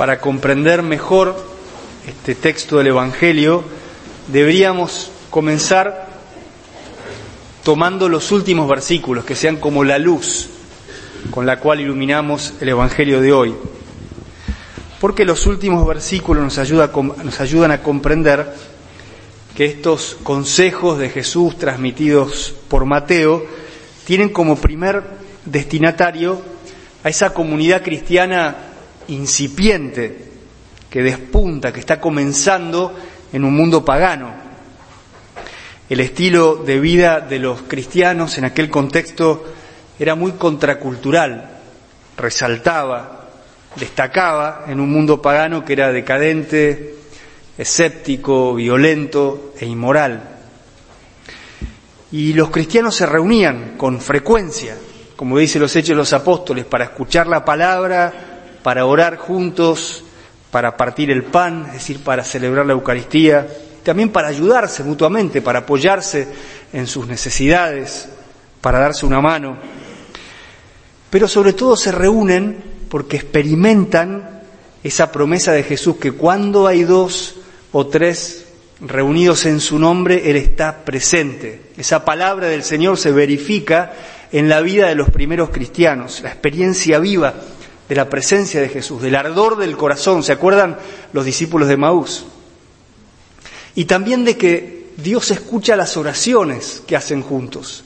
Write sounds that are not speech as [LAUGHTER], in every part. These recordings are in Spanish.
para comprender mejor este texto del Evangelio, deberíamos comenzar tomando los últimos versículos, que sean como la luz con la cual iluminamos el Evangelio de hoy. Porque los últimos versículos nos, ayudan a comprender que estos consejos de Jesús transmitidos por Mateo tienen como primer destinatario a esa comunidad cristiana incipiente, que despunta, que está comenzando en un mundo pagano. El estilo de vida de los cristianos en aquel contexto era muy contracultural, resaltaba, destacaba en un mundo pagano que era decadente, escéptico, violento e inmoral. Y los cristianos se reunían con frecuencia, como dice los Hechos de los Apóstoles, para escuchar la palabra, para orar juntos, para partir el pan, es decir, para celebrar la Eucaristía, también para ayudarse mutuamente, para apoyarse en sus necesidades, para darse una mano. Pero sobre todo se reúnen porque experimentan esa promesa de Jesús que cuando hay dos o tres reunidos en su nombre, Él está presente. Esa palabra del Señor se verifica en la vida de los primeros cristianos, la experiencia viva de la presencia de Jesús, del ardor del corazón, ¿se acuerdan los discípulos de Maús? Y también de que Dios escucha las oraciones que hacen juntos,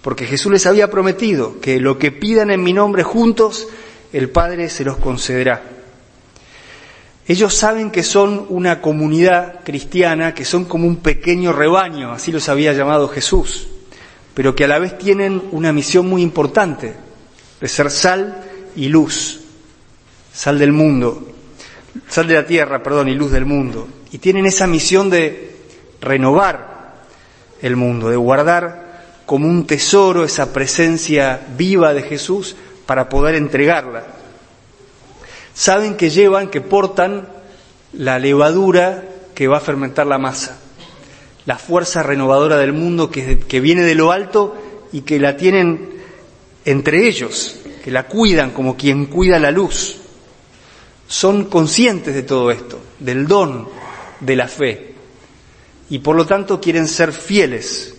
porque Jesús les había prometido que lo que pidan en mi nombre juntos, el Padre se los concederá. Ellos saben que son una comunidad cristiana, que son como un pequeño rebaño, así los había llamado Jesús pero que a la vez tienen una misión muy importante, de ser sal y luz, sal del mundo, sal de la tierra, perdón, y luz del mundo. Y tienen esa misión de renovar el mundo, de guardar como un tesoro esa presencia viva de Jesús para poder entregarla. Saben que llevan, que portan la levadura que va a fermentar la masa la fuerza renovadora del mundo que, que viene de lo alto y que la tienen entre ellos, que la cuidan como quien cuida la luz. Son conscientes de todo esto, del don de la fe, y por lo tanto quieren ser fieles.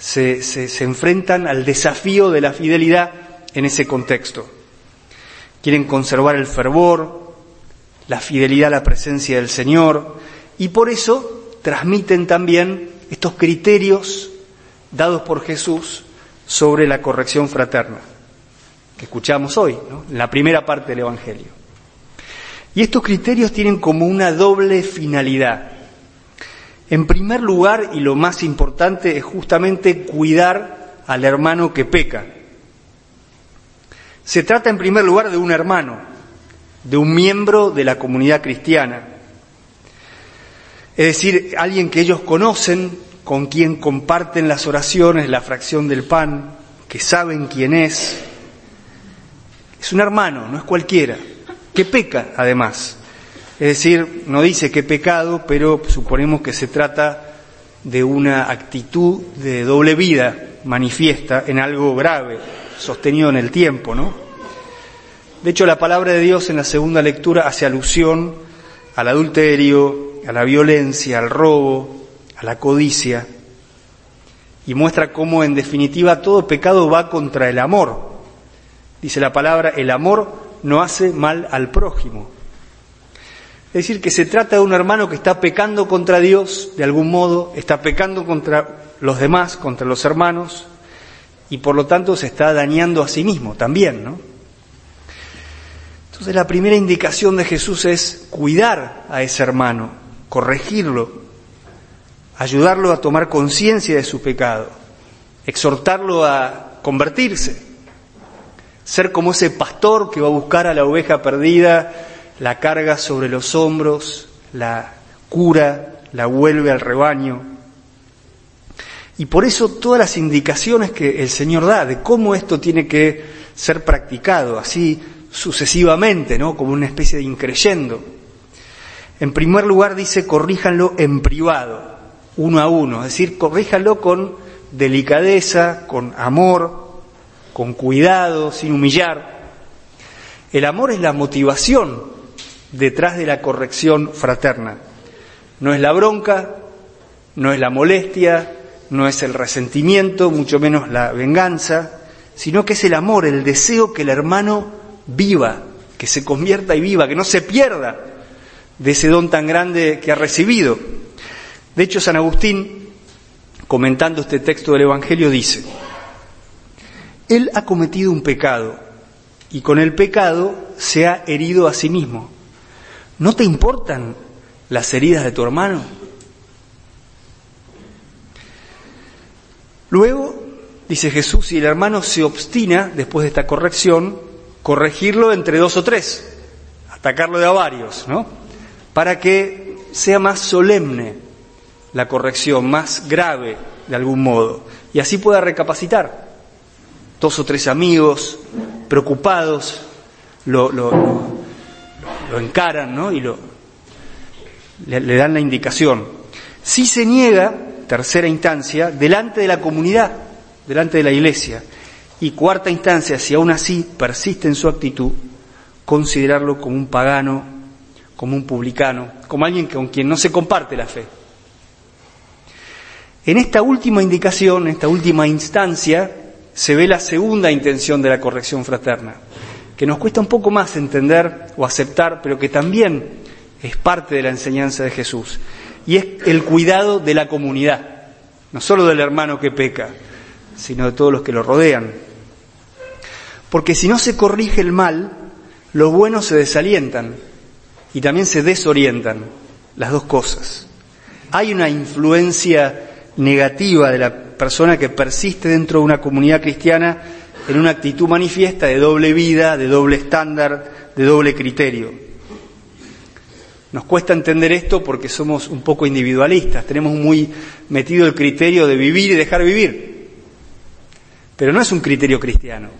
Se, se, enfrentan al desafío de la fidelidad en ese contexto. Quieren conservar el fervor, la fidelidad a la presencia del Señor, y por eso transmiten también estos criterios dados por Jesús sobre la corrección fraterna, que escuchamos hoy, en la primera parte del Evangelio. Y estos criterios tienen como una doble finalidad. En primer lugar, y lo más importante, es justamente cuidar al hermano que peca. Se trata en primer lugar de un hermano, de un miembro de la comunidad cristiana, es decir, alguien que ellos conocen, con quien comparten las oraciones, la fracción del pan, que saben quién es. Es un hermano, no es cualquiera, que peca además. Es decir, no dice qué pecado, pero suponemos que se trata de una actitud de doble vida manifiesta en algo grave, sostenido en el tiempo, ¿no? De hecho, la palabra de Dios en la segunda lectura hace alusión al adulterio, a la violencia, al robo, a la codicia, y muestra cómo en definitiva todo pecado va contra el amor. Dice la palabra, el amor no hace mal al prójimo. Es decir, que se trata de un hermano que está pecando contra Dios, de algún modo, está pecando contra los demás, contra los hermanos, y por lo tanto se está dañando a sí mismo también, ¿no? Entonces la primera indicación de Jesús es cuidar a ese hermano, corregirlo, ayudarlo a tomar conciencia de su pecado, exhortarlo a convertirse, ser como ese pastor que va a buscar a la oveja perdida, la carga sobre los hombros, la cura, la vuelve al rebaño. Y por eso todas las indicaciones que el Señor da de cómo esto tiene que ser practicado, así sucesivamente, ¿no? Como una especie de increyendo. En primer lugar dice, corríjanlo en privado, uno a uno, es decir, corríjanlo con delicadeza, con amor, con cuidado, sin humillar. El amor es la motivación detrás de la corrección fraterna. No es la bronca, no es la molestia, no es el resentimiento, mucho menos la venganza, sino que es el amor, el deseo que el hermano viva, que se convierta y viva, que no se pierda de ese don tan grande que ha recibido. De hecho, San Agustín, comentando este texto del Evangelio, dice, Él ha cometido un pecado y con el pecado se ha herido a sí mismo. ¿No te importan las heridas de tu hermano? Luego, dice Jesús, si el hermano se obstina después de esta corrección, corregirlo entre dos o tres, atacarlo de a varios, ¿no? Para que sea más solemne la corrección, más grave de algún modo, y así pueda recapacitar. Dos o tres amigos preocupados lo, lo, lo encaran ¿no? y lo, le, dan la indicación. Si se niega, tercera instancia, delante de la comunidad, delante de la iglesia. Y cuarta instancia, si aún así persiste en su actitud, considerarlo como un pagano, como un publicano, como alguien con quien no se comparte la fe. En esta última indicación, en esta última instancia, se ve la segunda intención de la corrección fraterna que nos cuesta un poco más entender o aceptar, pero que también es parte de la enseñanza de Jesús. Y es el cuidado de la comunidad, no solo del hermano que peca, sino de todos los que lo rodean. Porque si no se corrige el mal, los buenos se desalientan y también se desorientan, las dos cosas. Hay una influencia negativa de la persona que persiste dentro de una comunidad cristiana en una actitud manifiesta de doble vida, de doble estándar, de doble criterio. Nos cuesta entender esto porque somos un poco individualistas, tenemos muy metido el criterio de vivir y dejar vivir, pero no es un criterio cristiano.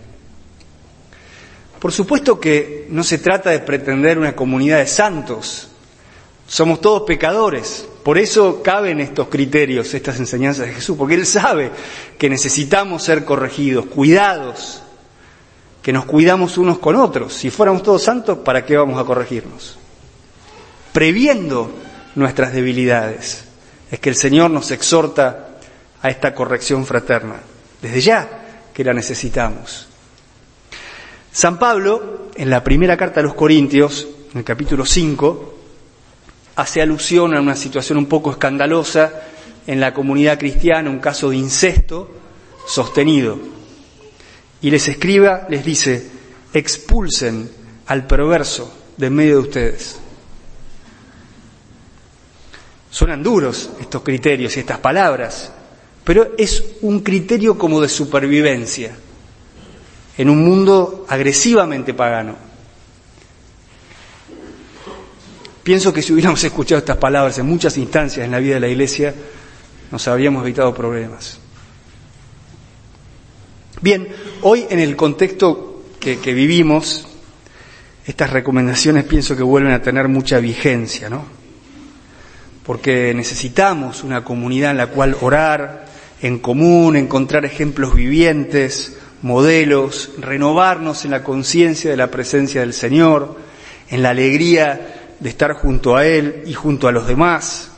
Por supuesto que no se trata de pretender una comunidad de santos, somos todos pecadores, por eso caben estos criterios, estas enseñanzas de Jesús, porque Él sabe que necesitamos ser corregidos, cuidados, que nos cuidamos unos con otros. Si fuéramos todos santos, ¿para qué vamos a corregirnos? Previendo nuestras debilidades. Es que el Señor nos exhorta a esta corrección fraterna, desde ya que la necesitamos. San Pablo, en la primera carta a los Corintios, en el capítulo 5, hace alusión a una situación un poco escandalosa en la comunidad cristiana, un caso de incesto sostenido. Y les escriba, les dice, expulsen al perverso de medio de ustedes. Suenan duros estos criterios y estas palabras, pero es un criterio como de supervivencia en un mundo agresivamente pagano. Pienso que si hubiéramos [LAUGHS] escuchado estas palabras en muchas instancias en la vida de la Iglesia, nos habríamos evitado problemas. Bien, hoy en el contexto que, vivimos, estas recomendaciones pienso que vuelven a tener mucha vigencia, ¿no? Porque necesitamos una comunidad en la cual orar en común, encontrar ejemplos vivientes, modelos, renovarnos en la conciencia de la presencia del Señor, en la alegría de estar junto a Él y junto a los demás.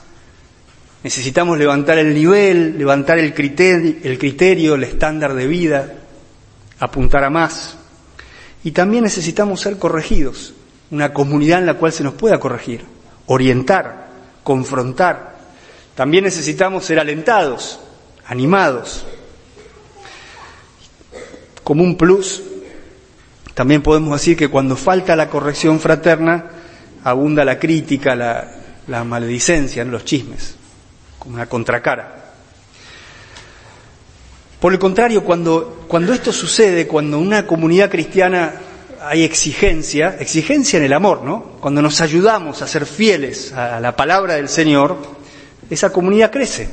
Necesitamos levantar el nivel, levantar el criterio, el, criterio, el estándar de vida, apuntar a más. Y también necesitamos ser corregidos, una comunidad en la cual se nos pueda corregir, orientar, confrontar. También necesitamos ser alentados, animados. Como un plus, también podemos decir que cuando falta la corrección fraterna, abunda la crítica, la, maledicencia, los chismes, como una contracara. Por el contrario, cuando, cuando esto sucede, cuando una comunidad cristiana hay exigencia, exigencia en el amor, ¿no? Cuando nos ayudamos a ser fieles a la palabra del Señor, esa comunidad crece.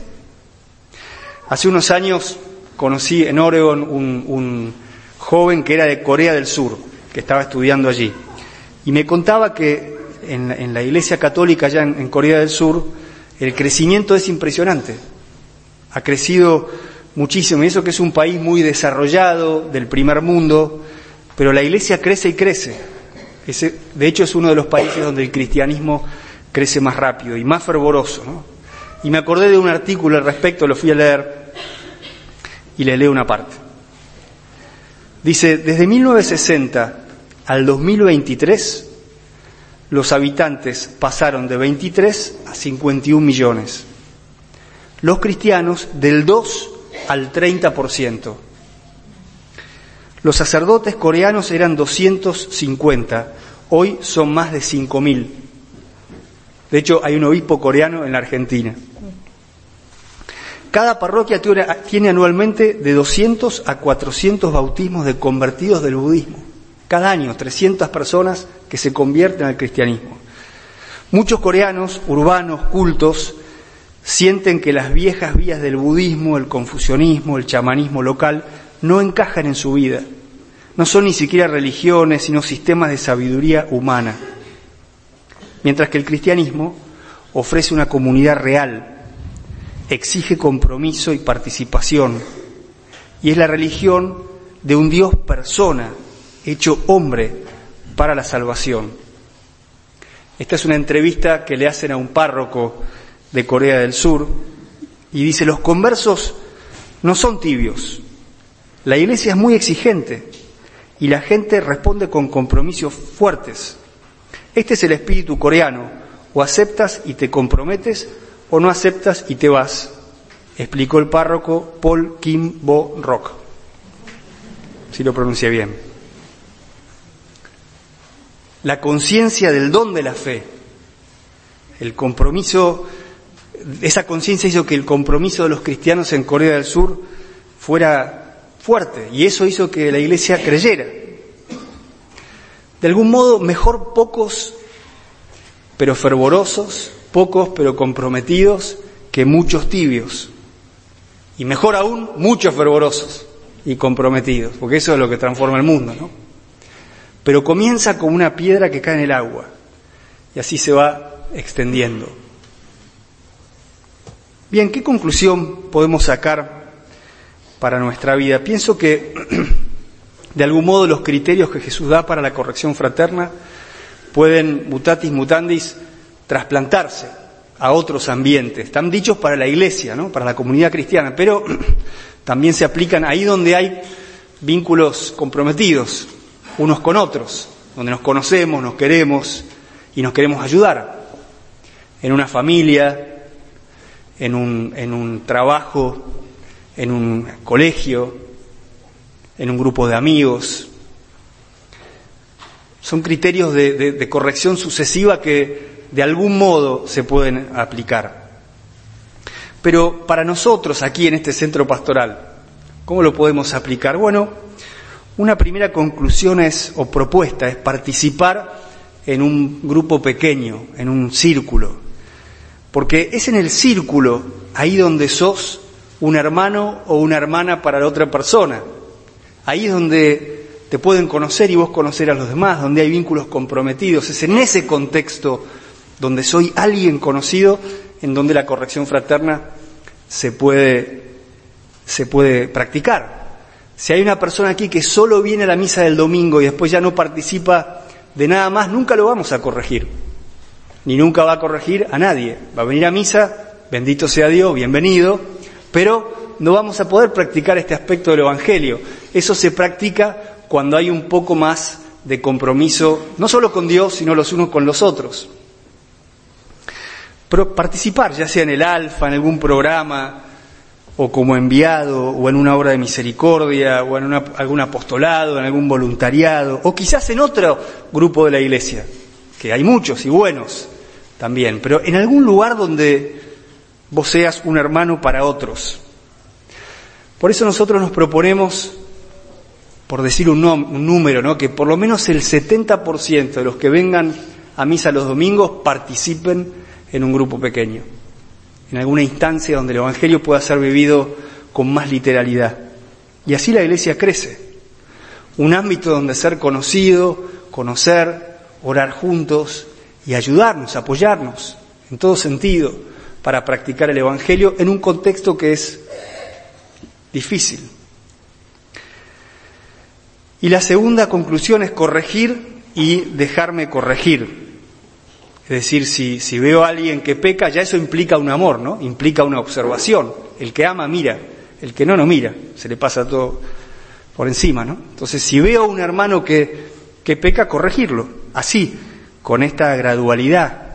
Hace unos años conocí en Oregon un joven que era de Corea del Sur, que estaba estudiando allí, y me contaba que en, la Iglesia Católica allá en, Corea del Sur, el crecimiento es impresionante. Ha crecido muchísimo, y eso que es un país muy desarrollado, del primer mundo, pero la Iglesia crece y crece. Ese, de hecho, es uno de los países donde el cristianismo crece más rápido y más fervoroso. Y me acordé de un artículo al respecto, lo fui a leer y le leo una parte. Dice, desde 1960 al 2023, los habitantes pasaron de 23 a 51 millones. Los cristianos del 2 al 30%. Los sacerdotes coreanos eran 250, hoy son más de 5.000. De hecho, hay un obispo coreano en la Argentina. Cada parroquia tiene anualmente de 200 a 400 bautismos de convertidos del budismo. Cada año, 300 personas que se convierten al cristianismo. Muchos coreanos, urbanos, cultos, sienten que las viejas vías del budismo, el confucianismo, el chamanismo local, no encajan en su vida. No son ni siquiera religiones, sino sistemas de sabiduría humana. Mientras que el cristianismo ofrece una comunidad real, exige compromiso y participación, y es la religión de un Dios persona, hecho hombre para la salvación. Esta es una entrevista que le hacen a un párroco de Corea del Sur y dice, los conversos no son tibios, la iglesia es muy exigente y la gente responde con compromisos fuertes. Este es el espíritu coreano, o aceptas y te comprometes o no aceptas y te vas, explicó el párroco Paul Kim Bo Rock, si lo pronuncia bien. La conciencia del don de la fe, el compromiso, esa conciencia hizo que el compromiso de los cristianos en Corea del Sur fuera fuerte y eso hizo que la iglesia creyera. De algún modo, mejor pocos pero fervorosos pocos pero comprometidos que muchos tibios. Y mejor aún, muchos fervorosos y comprometidos, porque eso es lo que transforma el mundo, ¿no? Pero comienza como una piedra que cae en el agua y así se va extendiendo. Bien, ¿qué conclusión podemos sacar para nuestra vida? Pienso que [CLEARS THROAT] de algún modo los criterios que Jesús da para la corrección fraterna pueden, mutatis mutandis, trasplantarse a otros ambientes. Están dichos para la iglesia, ¿no? para la comunidad cristiana, pero [CLEARS THROAT] también se aplican ahí donde hay vínculos comprometidos unos con otros, donde nos conocemos, nos queremos y nos queremos ayudar. En una familia, en un, en un trabajo, en un colegio, en un grupo de amigos. Son criterios de corrección sucesiva que de algún modo se pueden aplicar. Pero para nosotros aquí en este centro pastoral, ¿cómo lo podemos aplicar? Bueno, una primera conclusión es, o propuesta es participar en un grupo pequeño, en un círculo. Porque es en el círculo ahí donde sos un hermano o una hermana para la otra persona. Ahí es donde te pueden conocer y vos conocer a los demás, donde hay vínculos comprometidos. Es en ese contexto donde soy alguien conocido, en donde la corrección fraterna se puede, se puede practicar. Si hay una persona aquí que solo viene a la misa del domingo y después ya no participa de nada más, nunca lo vamos a corregir. Ni nunca va a corregir a nadie. Va a venir a misa, bendito sea Dios, bienvenido, pero no vamos a poder practicar este aspecto del Evangelio. Eso se practica cuando hay un poco más de compromiso, no solo con Dios, sino los unos con los otros participar, ya sea en el alfa, en algún programa, o como enviado, o en una obra de misericordia, o en algún apostolado, en algún voluntariado, o quizás en otro grupo de la iglesia, que hay muchos y buenos también, pero en algún lugar donde vos seas un hermano para otros. Por eso nosotros nos proponemos, por decir un, un número, que por lo menos el 70% de los que vengan a misa los domingos participen en un grupo pequeño, en alguna instancia donde el Evangelio pueda ser vivido con más literalidad. Y así la Iglesia crece. Un ámbito donde ser conocido, conocer, orar juntos y ayudarnos, apoyarnos en todo sentido para practicar el Evangelio en un contexto que es difícil. Y la segunda conclusión es corregir y dejarme corregir. Es decir, si, si veo a alguien que peca, ya eso implica un amor, ¿no? Implica una observación. El que ama mira, el que no, no mira. Se le pasa todo por encima, ¿no? Entonces, si veo a un hermano que, que peca, corregirlo. Así, con esta gradualidad,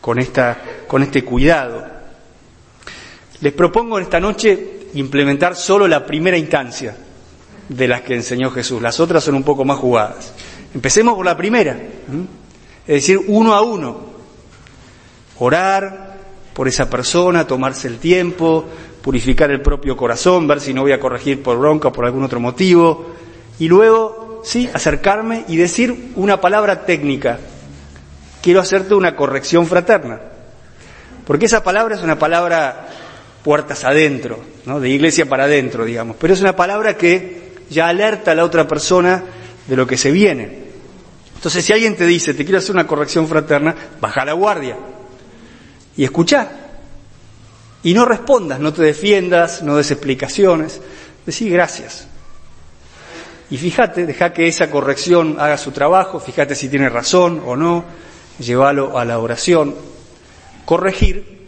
con, esta, con este cuidado. Les propongo en esta noche implementar solo la primera instancia de las que enseñó Jesús. Las otras son un poco más jugadas. Empecemos por la primera, es decir, uno a uno. Orar por esa persona, tomarse el tiempo, purificar el propio corazón, ver si no voy a corregir por bronca o por algún otro motivo, y luego, sí, acercarme y decir una palabra técnica. Quiero hacerte una corrección fraterna. Porque esa palabra es una palabra puertas adentro, ¿no? de iglesia para adentro, digamos, pero es una palabra que ya alerta a la otra persona de lo que se viene. Entonces, si alguien te dice, te quiero hacer una corrección fraterna, baja la guardia y escucha. Y no respondas, no te defiendas, no des explicaciones. Decí gracias. Y fíjate, deja que esa corrección haga su trabajo, fíjate si tiene razón o no, llévalo a la oración, corregir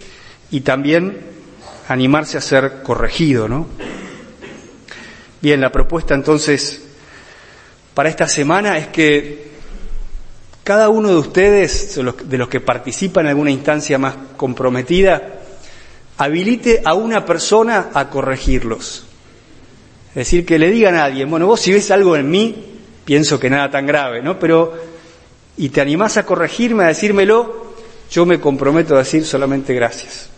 y también animarse a ser corregido, ¿no? Bien, la propuesta entonces para esta semana es que cada uno de ustedes, de los que participan en alguna instancia más comprometida, habilite a una persona a corregirlos. Es decir, que le digan a alguien, bueno, vos si ves algo en mí, pienso que nada tan grave, ¿no? Pero, y te animás a corregirme, a decírmelo, yo me comprometo a decir solamente gracias.